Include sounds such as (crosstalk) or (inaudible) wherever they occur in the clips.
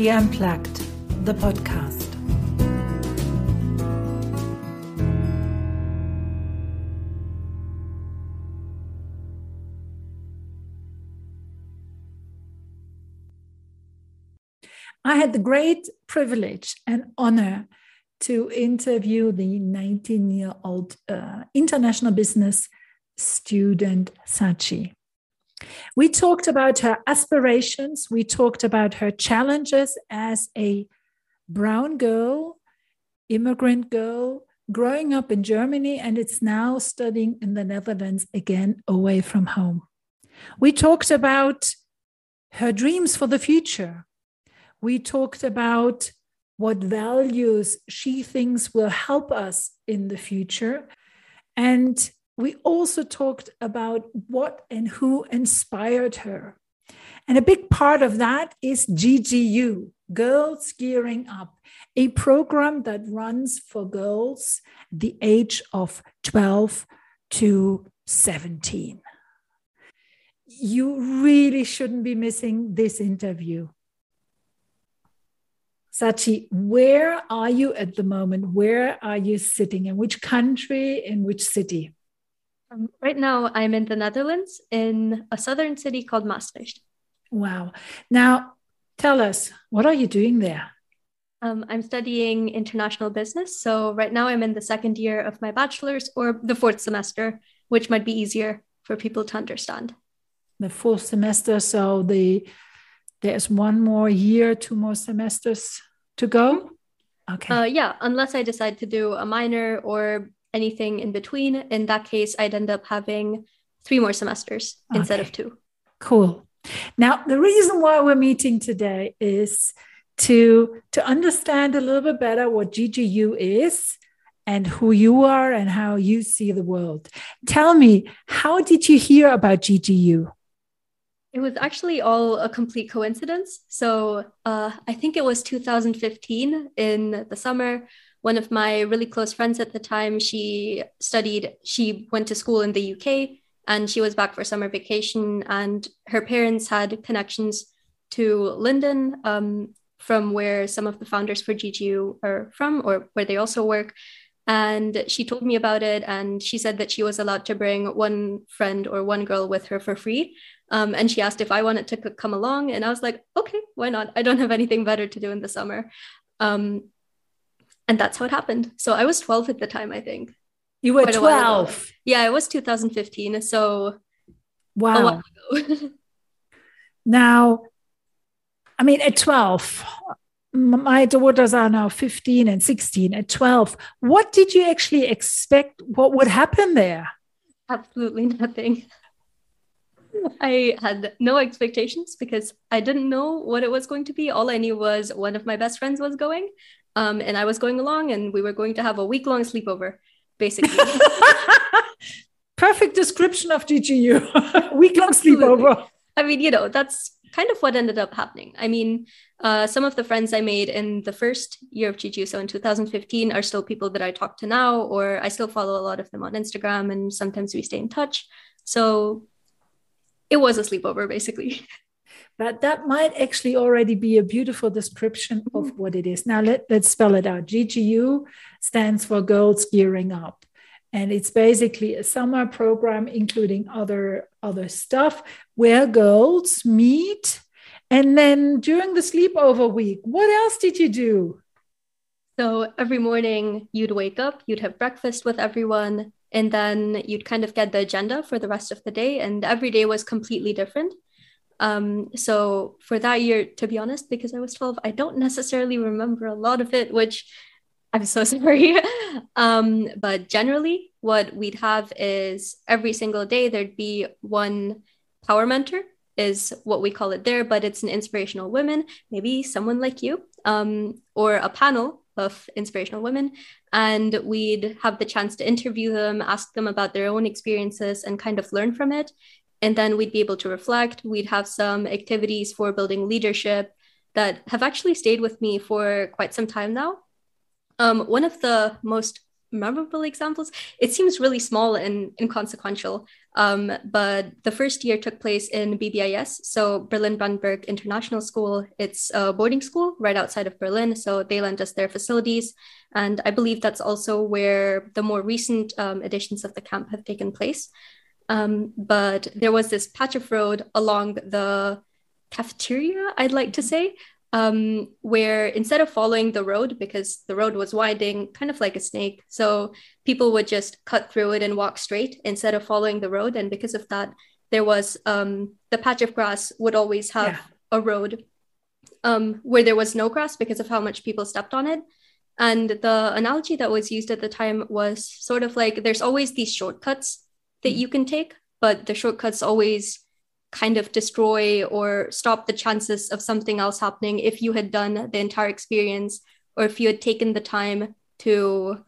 Tea Unplugged, the podcast. I had the great privilege and honor to interview the 19 year old uh, international business student Sachi. We talked about her aspirations, we talked about her challenges as a brown girl, immigrant girl, growing up in Germany, and it's now studying in the Netherlands again away from home. We talked about her dreams for the future. We talked about what values she thinks will help us in the future. And we also talked about what and who inspired her. And a big part of that is GGU, Girls Gearing Up, a program that runs for girls the age of 12 to 17. You really shouldn't be missing this interview. Sachi, where are you at the moment? Where are you sitting? In which country? In which city? Um, right now, I'm in the Netherlands in a southern city called Maastricht. Wow. Now, tell us, what are you doing there? Um, I'm studying international business. So, right now, I'm in the second year of my bachelor's or the fourth semester, which might be easier for people to understand. The fourth semester. So, the there's one more year, two more semesters to go. Okay. Uh, yeah, unless I decide to do a minor or anything in between. In that case, I'd end up having three more semesters okay. instead of two. Cool. Now, the reason why we're meeting today is to to understand a little bit better what GGU is and who you are and how you see the world. Tell me, how did you hear about GGU? It was actually all a complete coincidence. So uh, I think it was 2015 in the summer one of my really close friends at the time, she studied, she went to school in the UK and she was back for summer vacation. And her parents had connections to Linden, um, from where some of the founders for GGU are from, or where they also work. And she told me about it, and she said that she was allowed to bring one friend or one girl with her for free. Um, and she asked if I wanted to come along, and I was like, okay, why not? I don't have anything better to do in the summer. Um, and that's how it happened. So I was 12 at the time, I think. You were 12. Yeah, it was 2015. So wow. (laughs) now, I mean, at 12, my daughters are now 15 and 16. At 12, what did you actually expect? What would happen there? Absolutely (laughs) nothing. I had no expectations because I didn't know what it was going to be. All I knew was one of my best friends was going, um, and I was going along, and we were going to have a week long sleepover, basically. (laughs) Perfect description of GGU. (laughs) week long sleepover. I mean, you know, that's kind of what ended up happening. I mean, uh, some of the friends I made in the first year of GGU, so in 2015, are still people that I talk to now, or I still follow a lot of them on Instagram, and sometimes we stay in touch. So it was a sleepover, basically. (laughs) but that might actually already be a beautiful description of mm-hmm. what it is. Now, let, let's spell it out. GGU stands for Girls Gearing Up. And it's basically a summer program, including other, other stuff, where girls meet. And then during the sleepover week, what else did you do? So every morning you'd wake up, you'd have breakfast with everyone, and then you'd kind of get the agenda for the rest of the day. And every day was completely different. Um, so for that year, to be honest, because I was 12, I don't necessarily remember a lot of it, which I'm so (laughs) sorry. um, but generally, what we'd have is every single day there'd be one power mentor, is what we call it there, but it's an inspirational woman, maybe someone like you, um, or a panel of inspirational women. And we'd have the chance to interview them, ask them about their own experiences, and kind of learn from it and then we'd be able to reflect we'd have some activities for building leadership that have actually stayed with me for quite some time now um, one of the most memorable examples. It seems really small and inconsequential. Um, but the first year took place in BBIS, so Berlin Brandenburg International School. It's a boarding school right outside of Berlin, so they lent us their facilities. And I believe that's also where the more recent um, editions of the camp have taken place. Um, but there was this patch of road along the cafeteria, I'd like to say, um, where instead of following the road, because the road was winding, kind of like a snake, so people would just cut through it and walk straight instead of following the road. And because of that, there was um, the patch of grass would always have yeah. a road um, where there was no grass because of how much people stepped on it. And the analogy that was used at the time was sort of like there's always these shortcuts that mm-hmm. you can take, but the shortcuts always kind of destroy or stop the chances of something else happening if you had done the entire experience or if you had taken the time to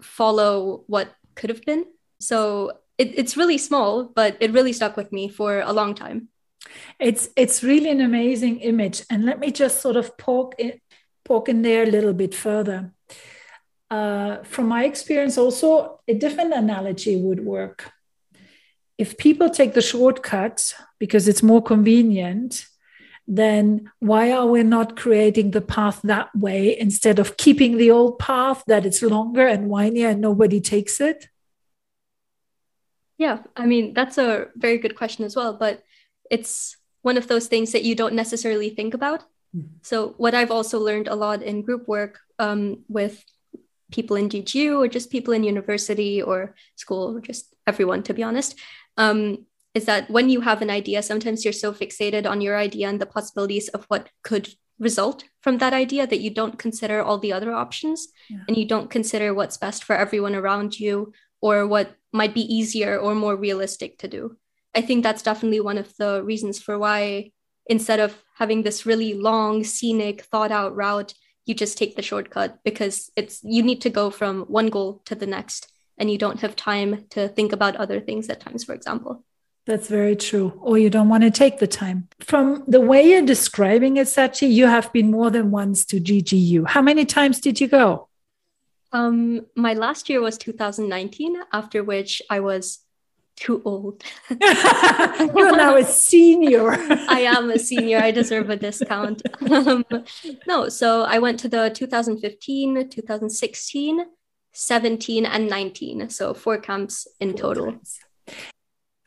follow what could have been. So it, it's really small, but it really stuck with me for a long time. It's it's really an amazing image, and let me just sort of poke it, poke in there a little bit further. Uh, from my experience, also a different analogy would work if people take the shortcut because it's more convenient, then why are we not creating the path that way instead of keeping the old path that it's longer and windier and nobody takes it? Yeah, I mean, that's a very good question as well, but it's one of those things that you don't necessarily think about. Mm-hmm. So, what I've also learned a lot in group work um, with people in GGU or just people in university or school, or just everyone, to be honest, um, is that when you have an idea, sometimes you're so fixated on your idea and the possibilities of what could result from that idea that you don't consider all the other options yeah. and you don't consider what's best for everyone around you or what might be easier or more realistic to do. I think that's definitely one of the reasons for why instead of having this really long, scenic, thought out route, you just take the shortcut because it's you need to go from one goal to the next and you don't have time to think about other things at times, for example. That's very true. Or you don't want to take the time. From the way you're describing it, Sachi, you have been more than once to GGU. How many times did you go? Um, my last year was 2019, after which I was too old. (laughs) (laughs) You're now a senior. I am a senior. I deserve a discount. (laughs) Um, no, so I went to the 2015, 2016, 17 and 19 so four camps in four total times.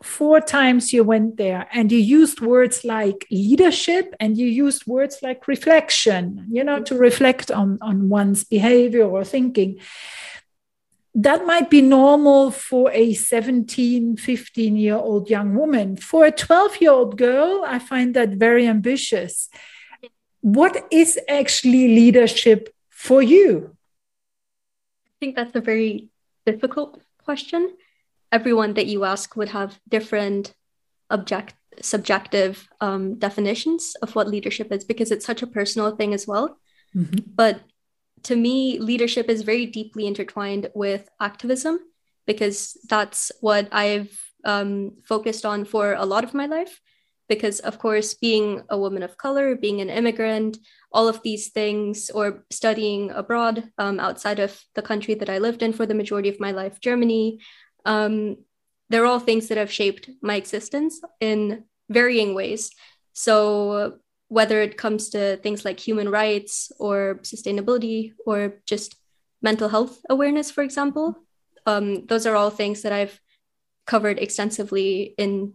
four times you went there and you used words like leadership and you used words like reflection you know to reflect on on one's behavior or thinking that might be normal for a 17 15 year old young woman for a 12 year old girl i find that very ambitious what is actually leadership for you I think that's a very difficult question. Everyone that you ask would have different object subjective um, definitions of what leadership is because it's such a personal thing as well. Mm-hmm. But to me, leadership is very deeply intertwined with activism because that's what I've um, focused on for a lot of my life. Because of course being a woman of color being an immigrant all of these things or studying abroad um, outside of the country that i lived in for the majority of my life germany um, they're all things that have shaped my existence in varying ways. So whether it comes to things like human rights or sustainability or just mental health awareness for example um, those are all things that i've covered extensively in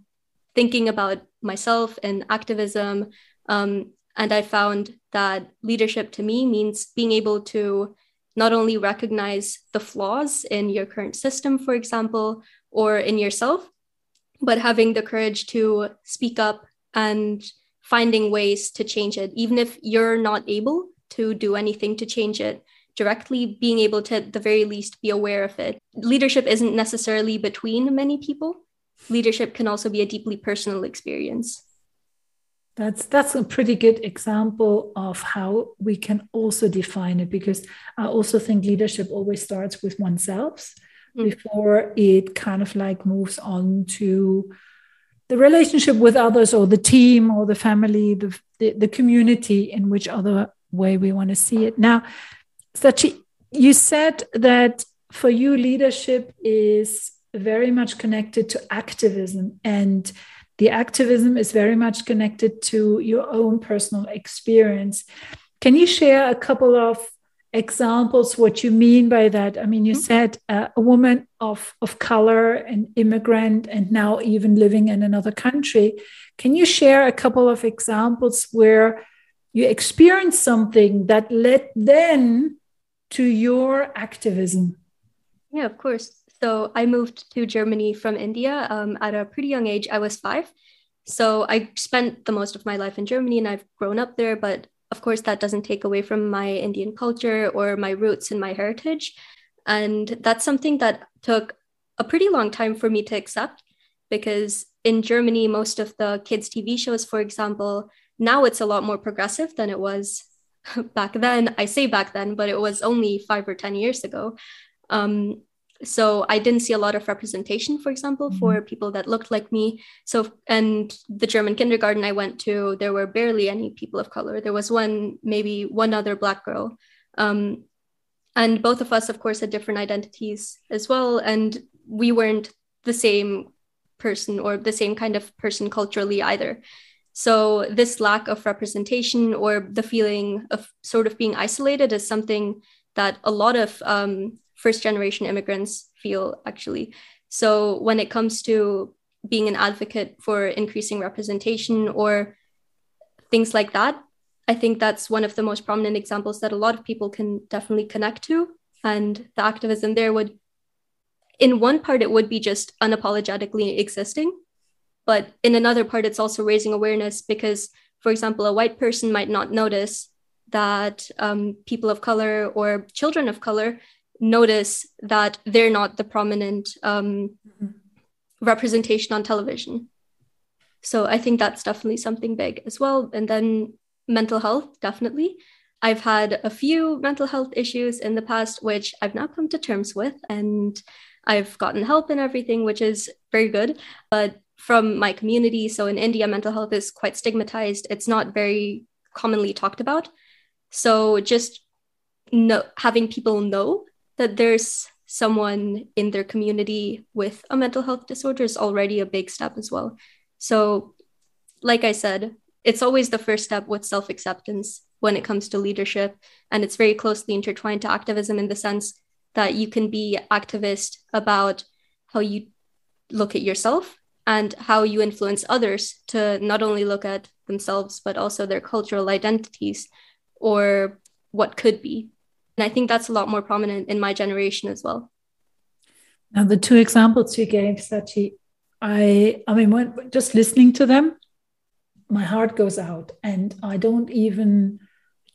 thinking about myself and activism. Um, and I found that leadership to me means being able to not only recognize the flaws in your current system, for example, or in yourself, but having the courage to speak up and finding ways to change it, even if you're not able to do anything to change it directly, being able to, at the very least, be aware of it. Leadership isn't necessarily between many people, leadership can also be a deeply personal experience. That's that's a pretty good example of how we can also define it because I also think leadership always starts with oneself mm. before it kind of like moves on to the relationship with others or the team or the family, the, the, the community in which other way we want to see it. Now, Sachi, you said that for you, leadership is very much connected to activism, and the activism is very much connected to your own personal experience. Can you share a couple of examples what you mean by that. I mean you mm-hmm. said uh, a woman of of color an immigrant and now even living in another country. Can you share a couple of examples where you experienced something that led then to your activism? Yeah of course. So i moved to germany from india um, at a pretty young age. I was five. So i spent the most of my life in germany and i've grown up there but of course, that doesn't take away from my Indian culture or my roots and my heritage. And that's something that took a pretty long time for me to accept because in Germany, most of the kids' TV shows, for example, now it's a lot more progressive than it was (laughs) back then. I say back then, but it was only five or 10 years ago. Um, so i didn't see a lot of representation for example mm-hmm. for people that looked like me. So and the german kindergarten i went to there were barely any people of color. There was one maybe one other black girl. Um, and both of us of course had different identities as well. And we weren't the same person or the same kind of person culturally either. So this lack of representation or the feeling of sort of being isolated is something that a lot of um, first generation immigrants feel actually. So when it comes to being an advocate for increasing representation or things like that, I think that's one of the most prominent examples that a lot of people can definitely connect to. And the activism there would, in one part, it would be just unapologetically existing. But in another part, it's also raising awareness because, for example, a white person might not notice that um, people of color or children of color notice that they're not the prominent um, mm-hmm. representation on television. So I think that's definitely something big as well. And then mental health, definitely. I've had a few mental health issues in the past, which I've now come to terms with, and I've gotten help and everything, which is very good. But from my community, so in India, mental health is quite stigmatized. It's not very commonly talked about. So just know, having people know that there's someone in their community with a mental health disorder is already a big step as well. So, like I said, it's always the first step with self acceptance when it comes to leadership. And it's very closely intertwined to activism in the sense that you can be activist about how you look at yourself and how you influence others to not only look at themselves, but also their cultural identities or what could be. And I think that's a lot more prominent in my generation as well. Now, the two examples you gave, Sachi, I, I mean, when, just listening to them, my heart goes out, and I don't even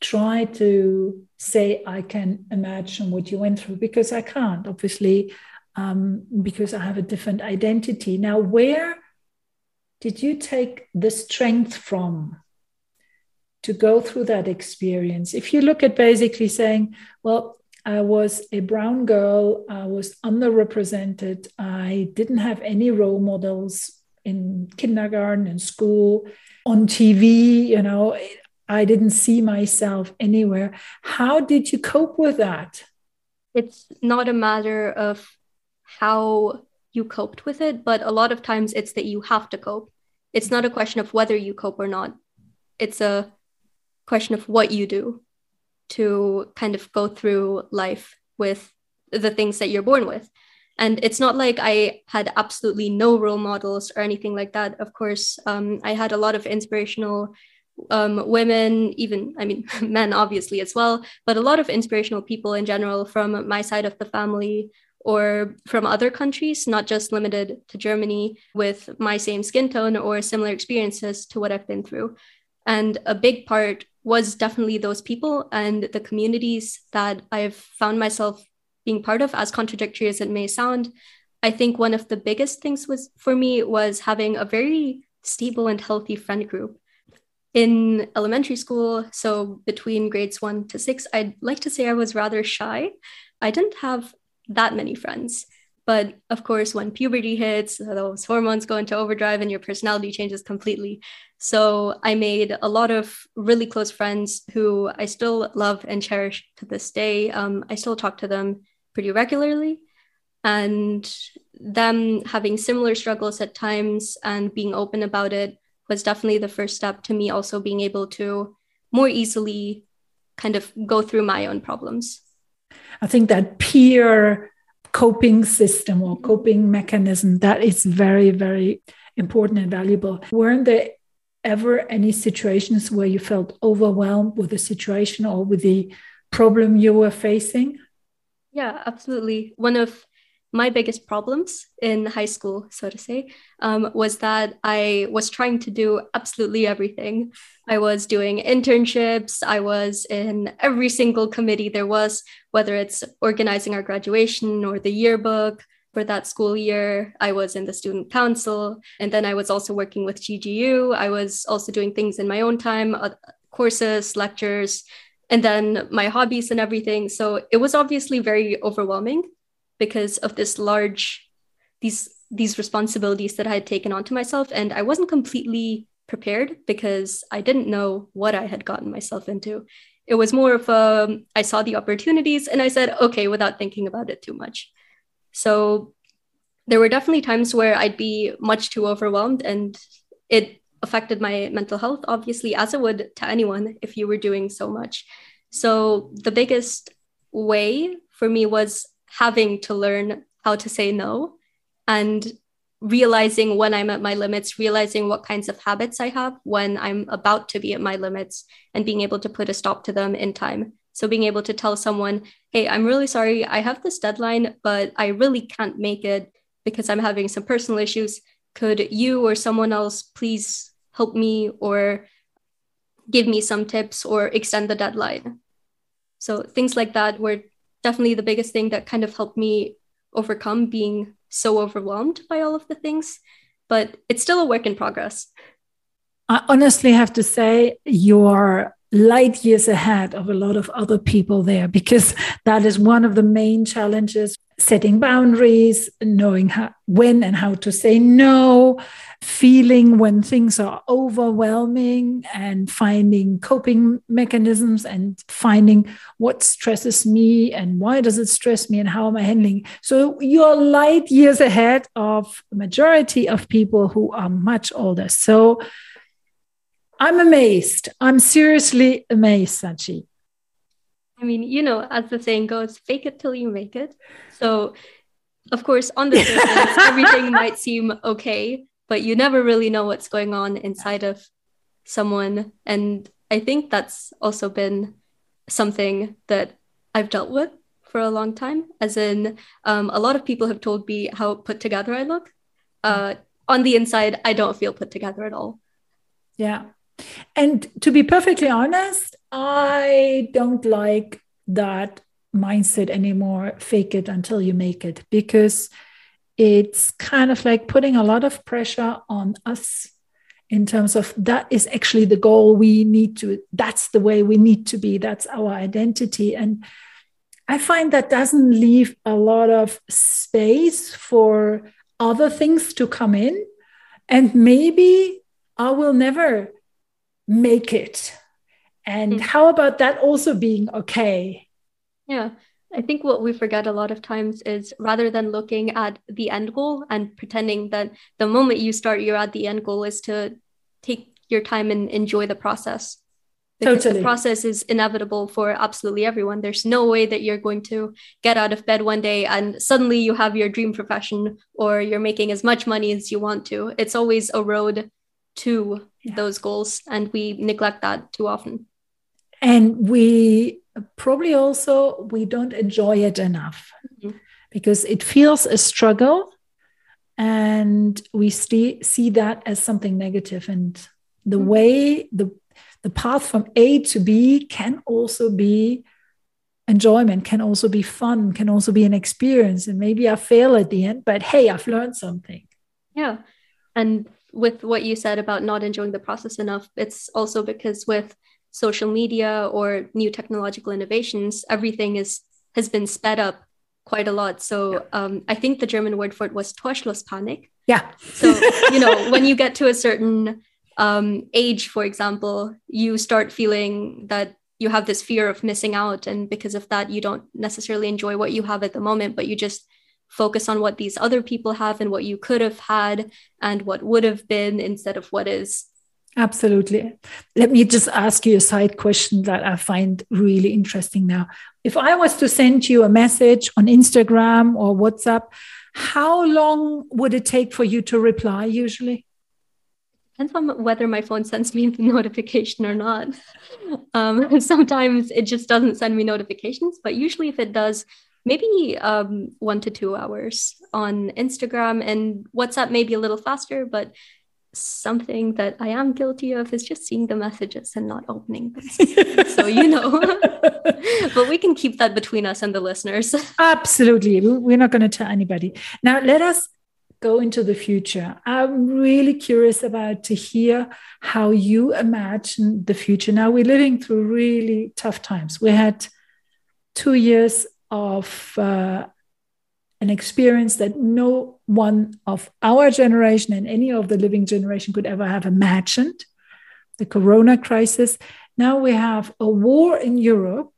try to say I can imagine what you went through because I can't, obviously, um, because I have a different identity. Now, where did you take the strength from to go through that experience. If you look at basically saying, well, I was a brown girl, I was underrepresented, I didn't have any role models in kindergarten and school, on TV, you know, I didn't see myself anywhere. How did you cope with that? It's not a matter of how you coped with it, but a lot of times it's that you have to cope. It's not a question of whether you cope or not. It's a question of what you do to kind of go through life with the things that you're born with. And it's not like I had absolutely no role models or anything like that. Of course, um, I had a lot of inspirational um, women, even, I mean, (laughs) men obviously as well, but a lot of inspirational people in general from my side of the family or from other countries, not just limited to Germany, with my same skin tone or similar experiences to what I've been through. And a big part was definitely those people and the communities that I've found myself being part of, as contradictory as it may sound. I think one of the biggest things was for me was having a very stable and healthy friend group. In elementary school, so between grades one to six, I'd like to say I was rather shy. I didn't have that many friends. But of course, when puberty hits, those hormones go into overdrive and your personality changes completely. So I made a lot of really close friends who I still love and cherish to this day. Um, I still talk to them pretty regularly. And them having similar struggles at times and being open about it was definitely the first step to me also being able to more easily kind of go through my own problems. I think that peer coping system or coping mechanism that is very, very important and valuable. Weren't there ever any situations where you felt overwhelmed with the situation or with the problem you were facing? Yeah, absolutely. One of my biggest problems in high school, so to say, um, was that I was trying to do absolutely everything. I was doing internships, I was in every single committee there was, whether it's organizing our graduation or the yearbook for that school year. I was in the student council, and then I was also working with GGU. I was also doing things in my own time, uh, courses, lectures, and then my hobbies and everything. So it was obviously very overwhelming because of this large these these responsibilities that I had taken onto myself and I wasn't completely prepared because I didn't know what I had gotten myself into. It was more of a I saw the opportunities and I said okay without thinking about it too much. So there were definitely times where I'd be much too overwhelmed and it affected my mental health obviously as it would to anyone if you were doing so much. So the biggest way for me was having to learn how to say no and realizing when I'm at my limits, realizing what kinds of habits I have when I'm about to be at my limits, and being able to put a stop to them in time. So, being able to tell someone, hey, I'm really sorry, I have this deadline, but I really can't make it because I'm having some personal issues. Could you or someone else please help me or give me some tips or extend the deadline? So, things like that were definitely the biggest thing that kind of helped me overcome being so overwhelmed by all of the things. But it's still a work in progress. I honestly have to say, you're light years ahead of a lot of other people there because that is one of the main challenges setting boundaries, knowing how, when and how to say no, feeling when things are overwhelming, and finding coping mechanisms and finding what stresses me and why does it stress me and how am I handling. So you're light years ahead of the majority of people who are much older. So I'm amazed. I'm seriously amazed, Sachi. I mean, you know, as the saying goes, fake it till you make it. So, of course, on the surface, (laughs) everything might seem okay, but you never really know what's going on inside of someone. And I think that's also been something that I've dealt with for a long time. As in, um, a lot of people have told me how put together I look. Uh, on the inside, I don't feel put together at all. Yeah. And to be perfectly honest, I don't like that mindset anymore. Fake it until you make it, because it's kind of like putting a lot of pressure on us in terms of that is actually the goal we need to, that's the way we need to be, that's our identity. And I find that doesn't leave a lot of space for other things to come in. And maybe I will never make it. And mm. how about that also being okay? Yeah. I think what we forget a lot of times is rather than looking at the end goal and pretending that the moment you start, you're at the end goal, is to take your time and enjoy the process. Because totally. the process is inevitable for absolutely everyone. There's no way that you're going to get out of bed one day and suddenly you have your dream profession or you're making as much money as you want to. It's always a road to yeah. those goals and we neglect that too often and we probably also we don't enjoy it enough mm-hmm. because it feels a struggle and we see, see that as something negative and the mm-hmm. way the the path from a to b can also be enjoyment can also be fun can also be an experience and maybe i fail at the end but hey i've learned something yeah and with what you said about not enjoying the process enough, it's also because with social media or new technological innovations, everything is has been sped up quite a lot. So um, I think the German word for it was Torschlusspanik. Yeah. so you know when you get to a certain um, age, for example, you start feeling that you have this fear of missing out and because of that you don't necessarily enjoy what you have at the moment but you just focus on what these other people have and what you could have had and what would have been instead of what is. Absolutely. Let me just ask you a side question that i find really interesting now. If i was to send you a message on instagram or whatsapp how long would it take for you to reply usually? Depends on whether my phone sends me the (laughs) notification or not. Um, (laughs) sometimes it just doesn't send me notifications, but usually if it does, maybe um, one to two hours on Instagram and WhatsApp, maybe a little faster, but something that I am guilty of is just seeing the messages and not opening them. (laughs) so, you know, (laughs) but we can keep that between us and the listeners. (laughs) Absolutely. We're not going to tell anybody. Now, let us go into the future. I'm really curious about to hear how you imagine the future. Now we're living through really tough times. We had two years of uh, an experience that no one of our generation and any of the living generation could ever have imagined the corona crisis. Now we have a war in Europe,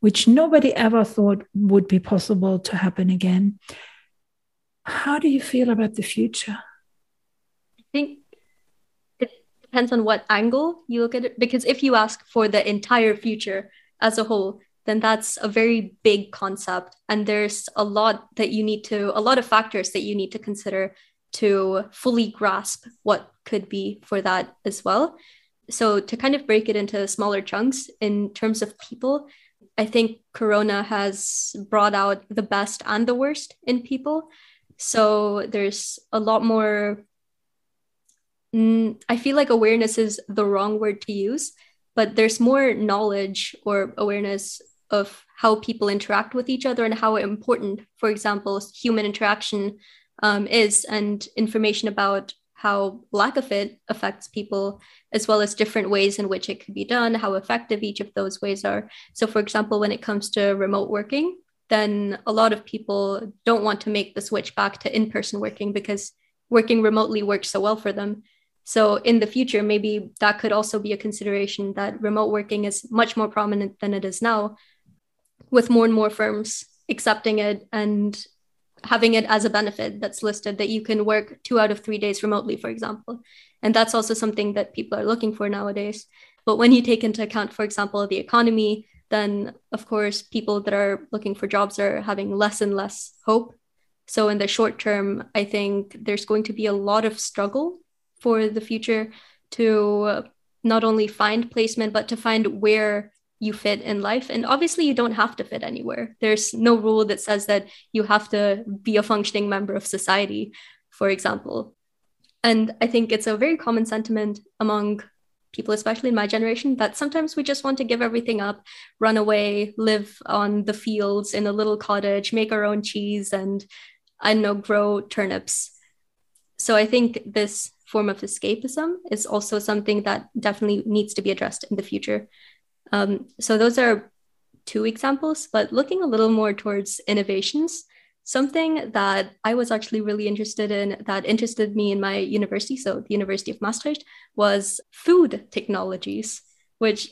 which nobody ever thought would be possible to happen again. How do you feel about the future? I think it depends on what angle you look at it. Because if you ask for the entire future as a whole, then that's a very big concept. And there's a lot that you need to, a lot of factors that you need to consider to fully grasp what could be for that as well. So, to kind of break it into smaller chunks in terms of people, I think Corona has brought out the best and the worst in people. So there's a lot more. Mm, I feel like awareness is the wrong word to use, but there's more knowledge or awareness of how people interact with each other and how important, for example, human interaction um, is, and information about how lack of it affects people, as well as different ways in which it could be done, how effective each of those ways are. So, for example, when it comes to remote working, then a lot of people don't want to make the switch back to in person working because working remotely works so well for them. So, in the future, maybe that could also be a consideration that remote working is much more prominent than it is now, with more and more firms accepting it and having it as a benefit that's listed that you can work two out of three days remotely, for example. And that's also something that people are looking for nowadays. But when you take into account, for example, the economy, then of course people that are looking for jobs are having less and less hope so in the short term i think there's going to be a lot of struggle for the future to not only find placement but to find where you fit in life and obviously you don't have to fit anywhere there's no rule that says that you have to be a functioning member of society for example and i think it's a very common sentiment among people, especially in my generation, that sometimes we just want to give everything up, run away, live on the fields in a little cottage, make our own cheese, and I know, grow turnips. So I think this form of escapism is also something that definitely needs to be addressed in the future. Um, so those are two examples, but looking a little more towards innovations, something that I was actually really interested in that interested me in my university, so the University of Maastricht, was food technologies, which,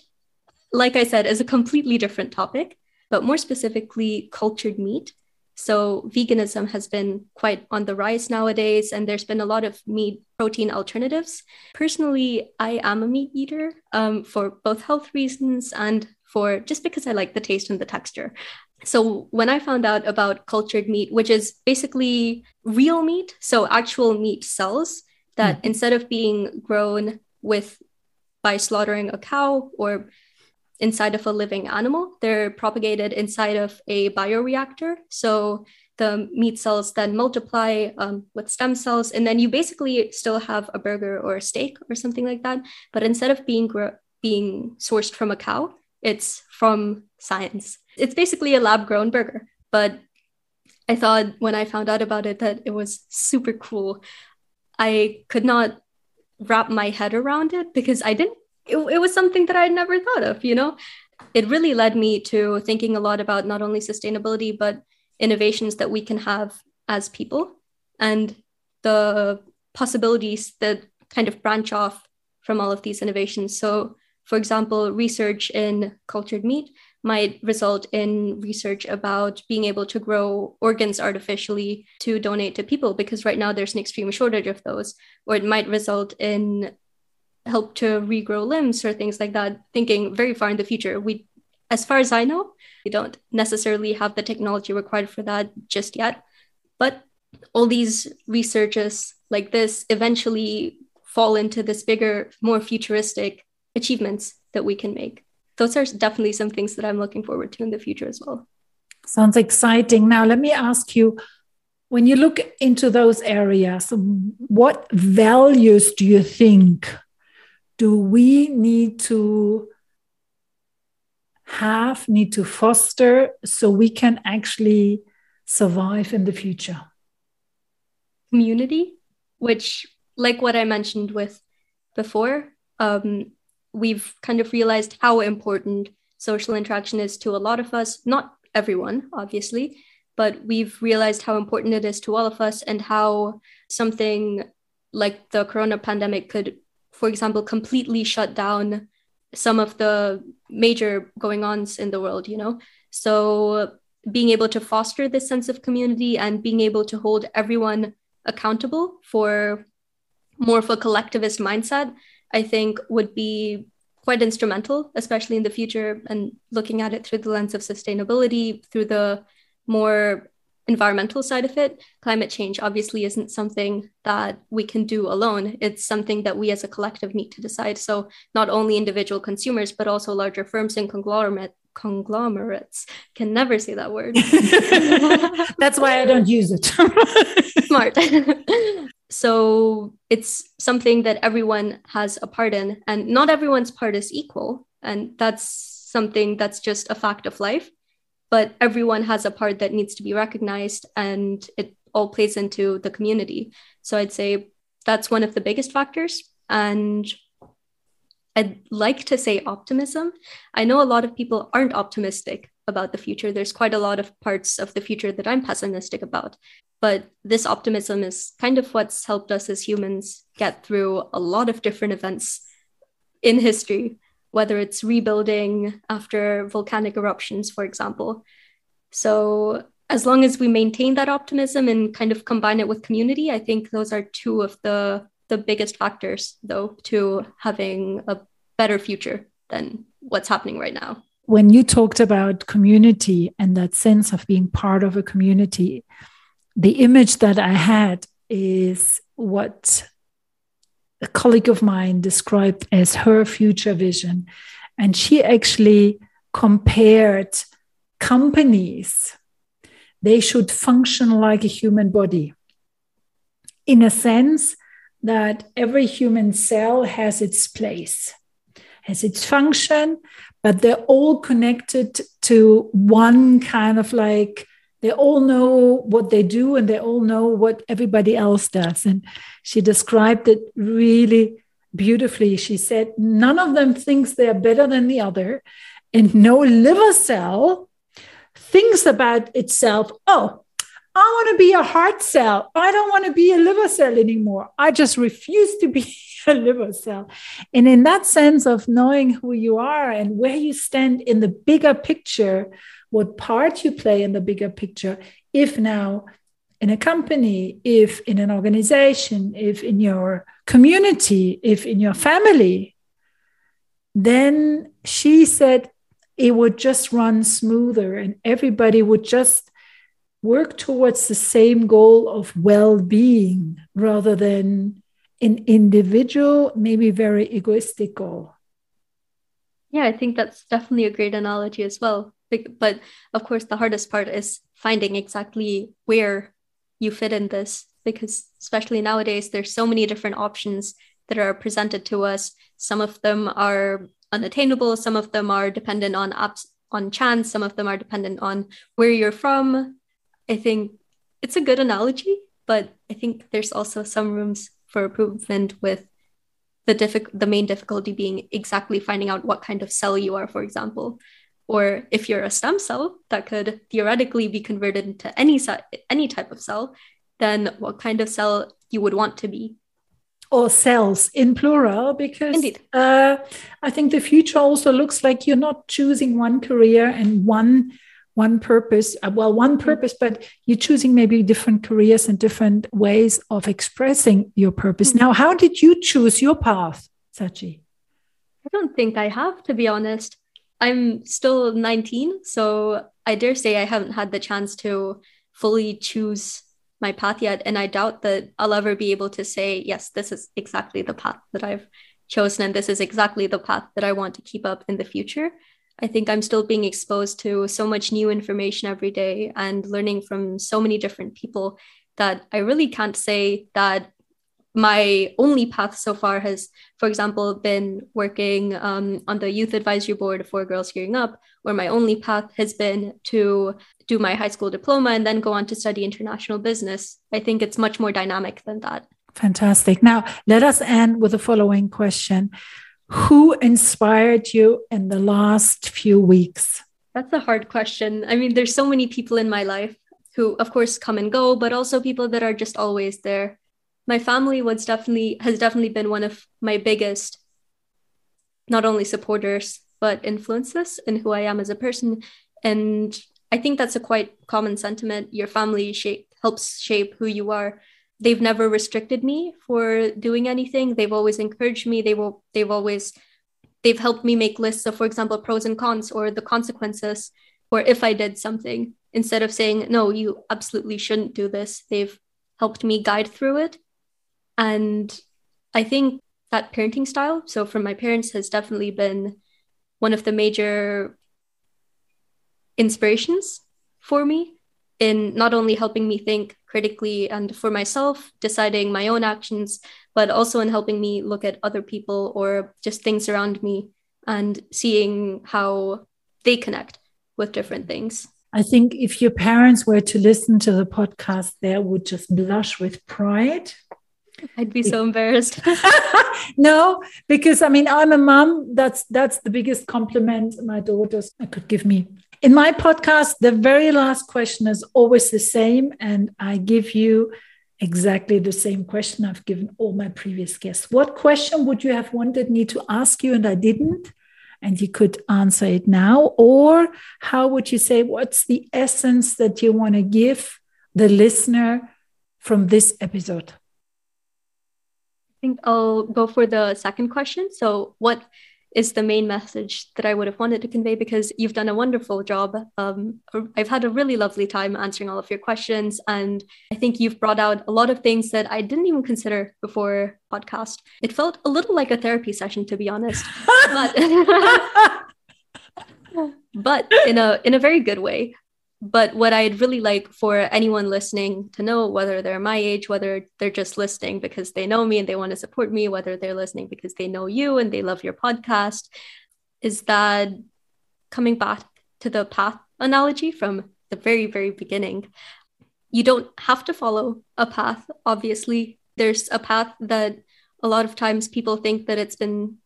like I said, is a completely different topic, but more specifically, cultured meat. So, veganism has been quite on the rise nowadays, and there's been a lot of meat protein alternatives. Personally, I am a meat eater um, for both health reasons and for just because I like the taste and the texture so when I found out about cultured meat, which is basically real meat, so actual meat cells that mm. instead of being grown with by slaughtering a cow or inside of a living animal, they're propagated inside of a bioreactor. So the meat cells then multiply um, with stem cells, and then you basically still have a burger or a steak or something like that. But instead of being being sourced from a cow, it's from science. It's basically a lab grown burger, but I thought when I found out about it that it was super cool. I could not wrap my head around it because I didn't, it, it was something that I'd never thought of, you know? It really led me to thinking a lot about not only sustainability, but innovations that we can have as people and the possibilities that kind of branch off from all of these innovations. So, For example, research in cultured meat might result in research about being able to grow organs artificially to donate to people because right now there's an extreme shortage of those or it might result in help to regrow limbs or things like that thinking very far in the future we as far as i know we don't necessarily have the technology required for that just yet but all these researches like this eventually fall into this bigger more futuristic achievements that we can make those are definitely some things that I'm looking forward to in the future as well. Sounds exciting. Now, let me ask you when you look into those areas, what values do you think do we need to have, need to foster so we can actually survive in the future? Community, which, like what I mentioned with before, um, we've kind of realized how important social interaction is to a lot of us, not everyone, obviously, but we've realized how important it is to all of us and how something like the corona pandemic could, for example, completely shut down some of the major going ons in the world, you know? So being able to foster this sense of community and being able to hold everyone accountable for more of a collectivist mindset I think would be quite instrumental, especially in the future, and looking at it through the lens of sustainability, through the more environmental side of it. Climate change obviously isn't something that we can do alone. It's something that we as a collective need to decide. So, not only individual consumers, but also larger firms and conglomerate, conglomerates can never say that word. (laughs) That's why I don't use it. (laughs) Smart. (laughs) so it's something that everyone has a part in and not everyone's part is equal and that's something that's just a fact of life but everyone has a part that needs to be recognized and it all plays into the community. So i'd say that's one of the biggest factors. And i'd like to say optimism. I know a lot of people aren't optimistic about the future. There's quite a lot of parts of the future that i'm pessimistic about. But this optimism is kind of what's helped us as humans get through a lot of different events in history, whether it's rebuilding after volcanic eruptions, for example. So, as long as we maintain that optimism and kind of combine it with community, I think those are two of the, the biggest factors, though, to having a better future than what's happening right now. When you talked about community and that sense of being part of a community, the image that I had is what a colleague of mine described as her future vision. And she actually compared companies, they should function like a human body in a sense that every human cell has its place, has its function, but they're all connected to one kind of like they all know what they do and they all know what everybody else does. And she described it really beautifully. She said, none of them thinks they're better than the other. And no liver cell thinks about itself, oh, I want to be a heart cell. I don't want to be a liver cell anymore. I just refuse to be (laughs) a liver cell. And in that sense of knowing who you are and where you stand in the bigger picture, what part you play in the bigger picture, if now in a company, if in an organization, if in your community, if in your family, then she said it would just run smoother and everybody would just work towards the same goal of well being rather than an individual, maybe very egoistic goal. Yeah, I think that's definitely a great analogy as well but of course the hardest part is finding exactly where you fit in this because especially nowadays there's so many different options that are presented to us. Some of them are unattainable some of them are dependent on apps on chance some of them are dependent on where you're from. I think it's a good analogy but i think there's also some rooms for improvement with the diffi- the main difficulty being exactly finding out what kind of cell you are for example or if you're a stem cell that could theoretically be converted into any any type of cell then what kind of cell you would want to be? Or cells in plural because uh, I think the future also looks like you're not choosing one career and one one purpose uh, well one purpose but you're choosing maybe different careers and different ways of expressing your purpose. Mm-hmm. now how did you choose your path sachi? I don't think i have to be honest i'm still 19 so i dare say i haven't had the chance to fully choose my path yet. And i doubt that i'll ever be able to say yes this is exactly the path that i've chosen and this is exactly the path that i want to keep up in the future. I think I'm still being exposed to so much new information every day and learning from so many different people that I really can't say that my only path so far has, for example, been working um, on the youth advisory board for Girls Gearing Up, where my only path has been to do my high school diploma and then go on to study international business. I think it's much more dynamic than that. Fantastic. Now, let us end with the following question who inspired you in the last few weeks? That's a hard question. I mean, there's so many people in my life who, of course, come and go, but also people that are just always there. My family was definitely has definitely been one of my biggest, not only supporters but influences in who I am as a person. And I think that's a quite common sentiment. Your family shape helps shape who you are. They've never restricted me for doing anything. They've always encouraged me. They will they've always they've helped me make lists of for example pros and cons or the consequences or if i did something. Instead of saying no you absolutely shouldn't do this they've helped me guide through it and i think that parenting style so from my parents has definitely been one of the major inspirations for me in not only helping me think critically and for myself, deciding my own actions, but also in helping me look at other people or just things around me and seeing how they connect with different things. I think if your parents were to listen to the podcast, they would just blush with pride. I'd be so embarrassed. (laughs) (laughs) no, because I mean I'm a mom. That's that's the biggest compliment my daughters could give me. In my podcast, the very last question is always the same, and I give you exactly the same question I've given all my previous guests. What question would you have wanted me to ask you and I didn't? And you could answer it now. Or how would you say, what's the essence that you want to give the listener from this episode? I think I'll go for the second question. So, what is the main message that I would have wanted to convey because you've done a wonderful job. Um, I've had a really lovely time answering all of your questions, and I think you've brought out a lot of things that I didn't even consider before podcast. It felt a little like a therapy session, to be honest, (laughs) but, (laughs) but in a in a very good way but what I'd really like for anyone listening to know, whether they're my age, whether they're just listening because they know me and they want to support me, whether they're listening because they know you and they love your podcast, is that coming back to the path analogy from the very, very beginning, you don't have to follow a path. Obviously, there's a path that a lot of times people think that it's been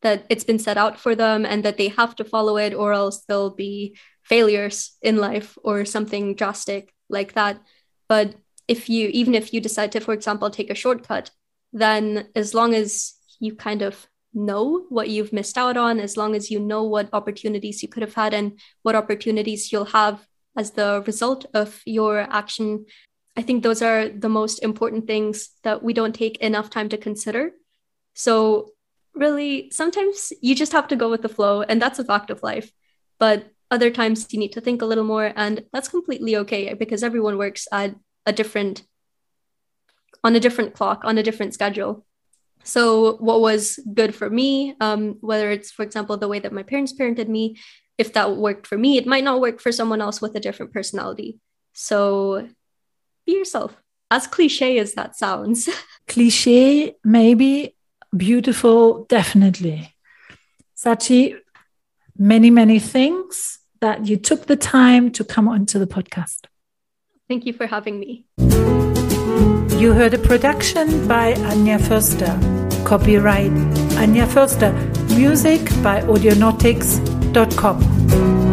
that it's been set out for them and that they have to follow it or else they'll be failures in life or something drastic like that. But if you, even if you decide to, for example, take a shortcut, then as long as you kind of know what you've missed out on, as long as you know what opportunities you could have had and what opportunities you'll have as the result of your action, I think those are the most important things that we don't take enough time to consider. So, really, sometimes you just have to go with the flow, and that's a fact of life. But other times you need to think a little more, and that's completely okay because everyone works at a different on a different clock, on a different schedule. So, what was good for me, um, whether it's, for example, the way that my parents parented me, if that worked for me, it might not work for someone else with a different personality. So, be yourself. As cliche as that sounds. (laughs) cliche, maybe, beautiful, definitely. Sachi, many, many things that you took the time to come onto the podcast. Thank you for having me. You heard a production by Anja Förster. Copyright Anja Förster. Music by audionautix.com.